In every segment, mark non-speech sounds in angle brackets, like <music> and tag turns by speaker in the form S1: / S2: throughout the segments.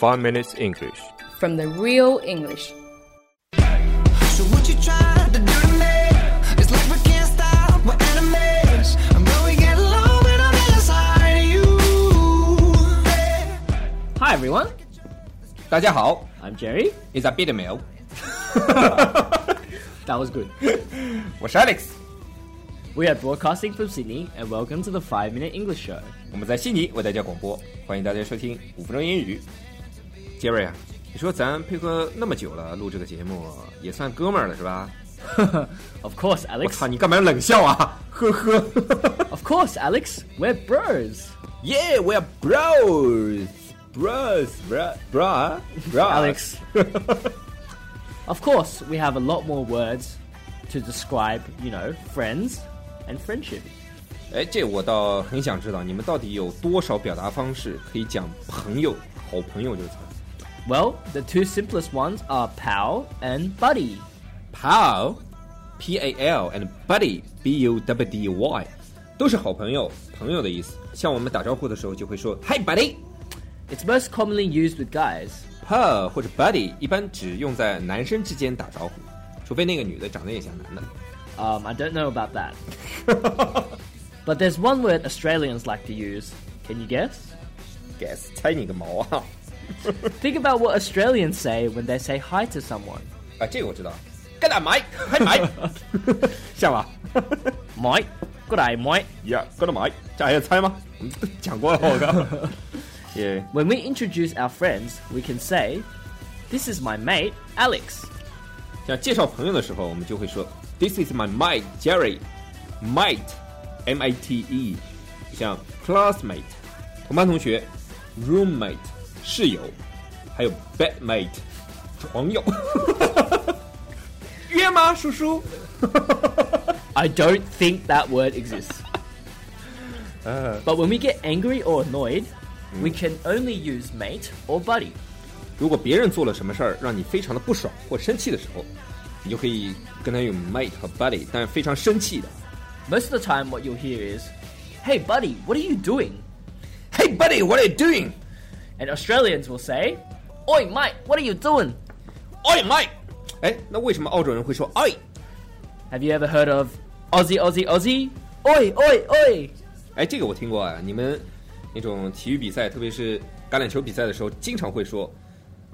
S1: Five Minutes English.
S2: from the real English.
S3: So what you trying to do to me? It's like we can't stop, we're enemies. And when we get low, and I'm inside of you.
S4: Hi everyone,
S5: 大家好
S4: I'm Jerry.
S5: ，Is a bit meal，
S4: That was good. <laughs>
S5: 我是 Alex，
S4: We are broadcasting from Sydney and welcome to the 5 Minute English Show.
S5: 我们在悉尼为大家广播，欢迎大家收听五分钟英语。 Jerry 啊，你说咱配合那么久了，录这个节目也算哥们儿了是吧？
S4: Of course, <laughs>
S5: 我
S4: Alex.
S5: 操，你干嘛冷笑啊？呵呵
S4: Of course, Alex. We're bros.
S5: ，Yeah，we are bros，bros，bro，bro，bro，
S4: Alex. of course, we have a lot more words to describe, you know, friends and friendship.
S5: 哎，这我倒很想知道，你们到底有多少表达方式可以讲朋友、好朋友这个词儿
S4: Well, the two simplest ones are pal and buddy.
S5: pal, p a l and buddy, b u w d y，都是好朋友、朋友的意思。像我们打招呼的时候就会说 Hi buddy。
S4: It's most commonly used with guys.
S5: pal 或者 buddy 一般只用在男生之间打招呼，除非那个女的长得也像男的。
S4: Um, I don't know about that. <laughs> but there's one word Australians like to use. Can you guess?
S5: guess 猜你个毛啊！
S4: Think about what Australians say when they say hi to someone.
S5: 啊，这个我知道。跟大买，Hi 买，像吧
S4: Mate, good day, mate.
S5: ？Yeah，跟大买，这还要猜吗？我们都讲过了，我靠。也 <laughs> <laughs>
S4: When we introduce our friends, we can say, This is my mate, Alex.
S5: 像介绍朋友的时候，我们就会说 This is my mate Jerry。Mate，M A T E，像 classmate，同班同学；roommate， 室友；还有 bedmate，床友。约吗，叔叔？
S4: I <laughs> don't <laughs> think that word exists. <laughs> But when we get angry or annoyed, we can only use mate or buddy.
S5: 如果别人做了什么事儿让你非常的不爽或生气的时候，你就可以跟他用 mate 和 buddy，但是非常生气的。
S4: Most of the time, what you'll hear is, Hey, buddy, what are you doing?
S5: Hey buddy, what are you doing?
S4: And Australians will say, Oi, mate, what are you doing?
S5: Oi mate。哎，那为什么澳洲人会说 oi？
S4: Have you ever heard of Aussie, Aussie, Aussie? Oi, oi, oi!
S5: 哎，这个我听过啊。你们那种体育比赛，特别是橄榄球比赛的时候，经常会说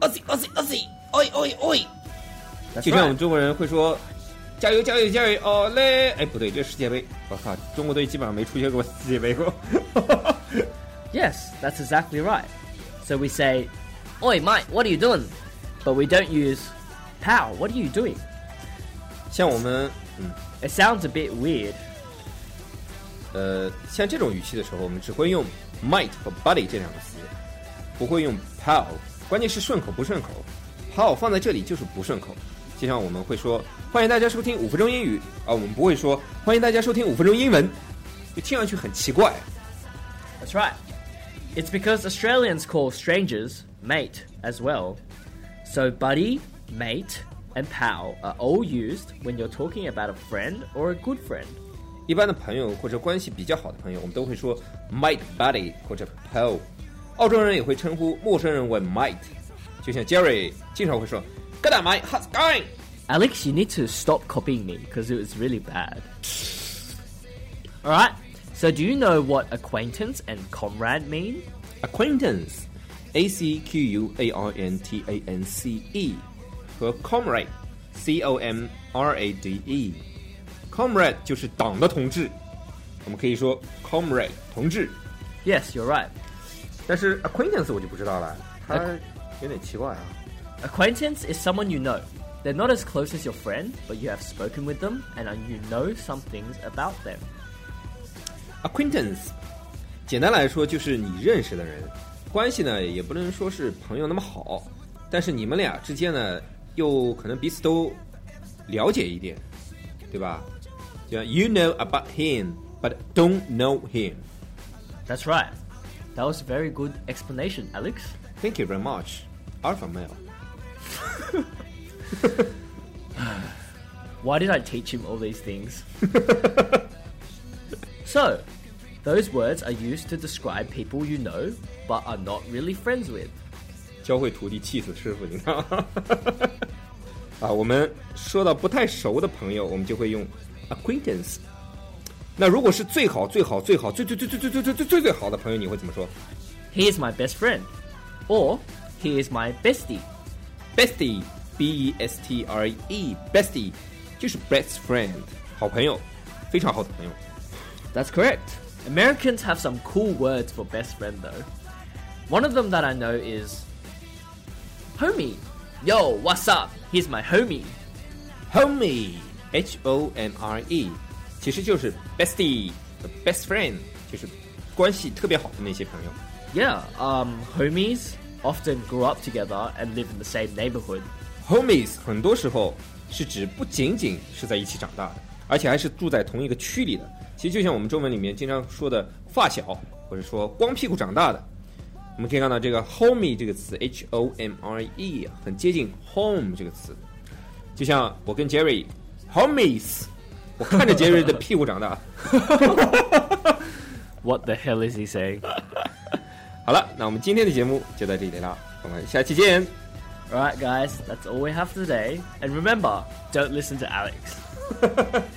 S5: Aussie Aussie Aussie oi oi oi，
S4: That's
S5: 就像我
S4: right.
S5: 们中国人会说加油加油加油哦嘞！哎，不对，这是世界杯。我靠，中国队基本上没出现过世界杯过。
S4: Yes, <laughs> that's exactly right. So we say, Oi, mate, what are you doing? But we don't use, Pal, what are you doing?
S5: 像我们，嗯，
S4: It sounds a bit weird.
S5: 呃，像这种语气的时候，我们只会用 might 和 buddy 这两个词，不会用 pal。关键是顺口不顺口，pal 放在这里就是不顺口。就像我们会说欢迎大家收听五分钟英语啊，我们不会说欢迎大家收听五分钟英文，就听上去很奇怪。
S4: That's right. It's because Australians call strangers mate as well. So buddy, mate, and pal are all used when you're talking about a friend or a good friend.
S5: 一般的朋友或者关系比较好的朋友，我们都会说 might buddy 或者 pal。澳洲人也会称呼陌生人为 might，就像 Jerry 经常会说 Good day, mate. How's it going?
S4: Alex, you need to stop copying me because it was really bad. Alright, so do you know what acquaintance and comrade mean?
S5: Acquaintance, A C Q U A R N T A N C E，和 comrade, C O M R A D E。comrade 就是党的同志，我们可以说 comrade 同志。
S4: Yes, you're right.
S5: 但是 acquaintance 我就不知道了，它有点奇怪啊。
S4: Acquaintance is someone you know. They're not as close as your friend, but you have spoken with them and you know some things about them.
S5: acquaintance，简单来说就是你认识的人，关系呢也不能说是朋友那么好，但是你们俩之间呢又可能彼此都了解一点，对吧？就像 you know about him but don't know him。
S4: That's right. That was a very good explanation, Alex.
S5: Thank you very much, Alpha male. <laughs>
S4: Why did I teach him all these things? <laughs> so, those words are used to describe people you know but are not really friends with.
S5: 教会徒弟气死师傅，你看。啊，我们说到不太熟的朋友，我们就会用 acquaintance。那如果是最好、最好、最好、最最最最最最最最最最好的朋友，你会怎么说
S4: He is my best friend, or he is my bestie.
S5: ？Bestie，B E S T R E，bestie 就是 best friend，好朋友，非常好的朋友。
S4: That's correct. Americans have some cool words for best friend though. One of them that I know is homie. Yo, what's up? He's my homie.
S5: Homie，H O M R E，其实就是 bestie，the best friend，就是关系特别好的那些朋友。
S4: Yeah, um, homies often grew up together and live in the same neighborhood.
S5: Homies 很多时候是指不仅仅是在一起长大的，而且还是住在同一个区里的。 其实就像我们中文里面经常说的发小，或者说光屁股长大的。我们可以看到这个 homie 这个词，H O M R E 啊，很接近 home 这个词。就像我跟 Jerry homies，我看着 Jerry 的屁股长大。
S4: What the <laughs> hell is he saying?
S5: 好了，那我们今天的节目就到这里了，我们下期见。
S4: Alright, guys, that's all we have today. And remember, don't listen to Alex. <laughs>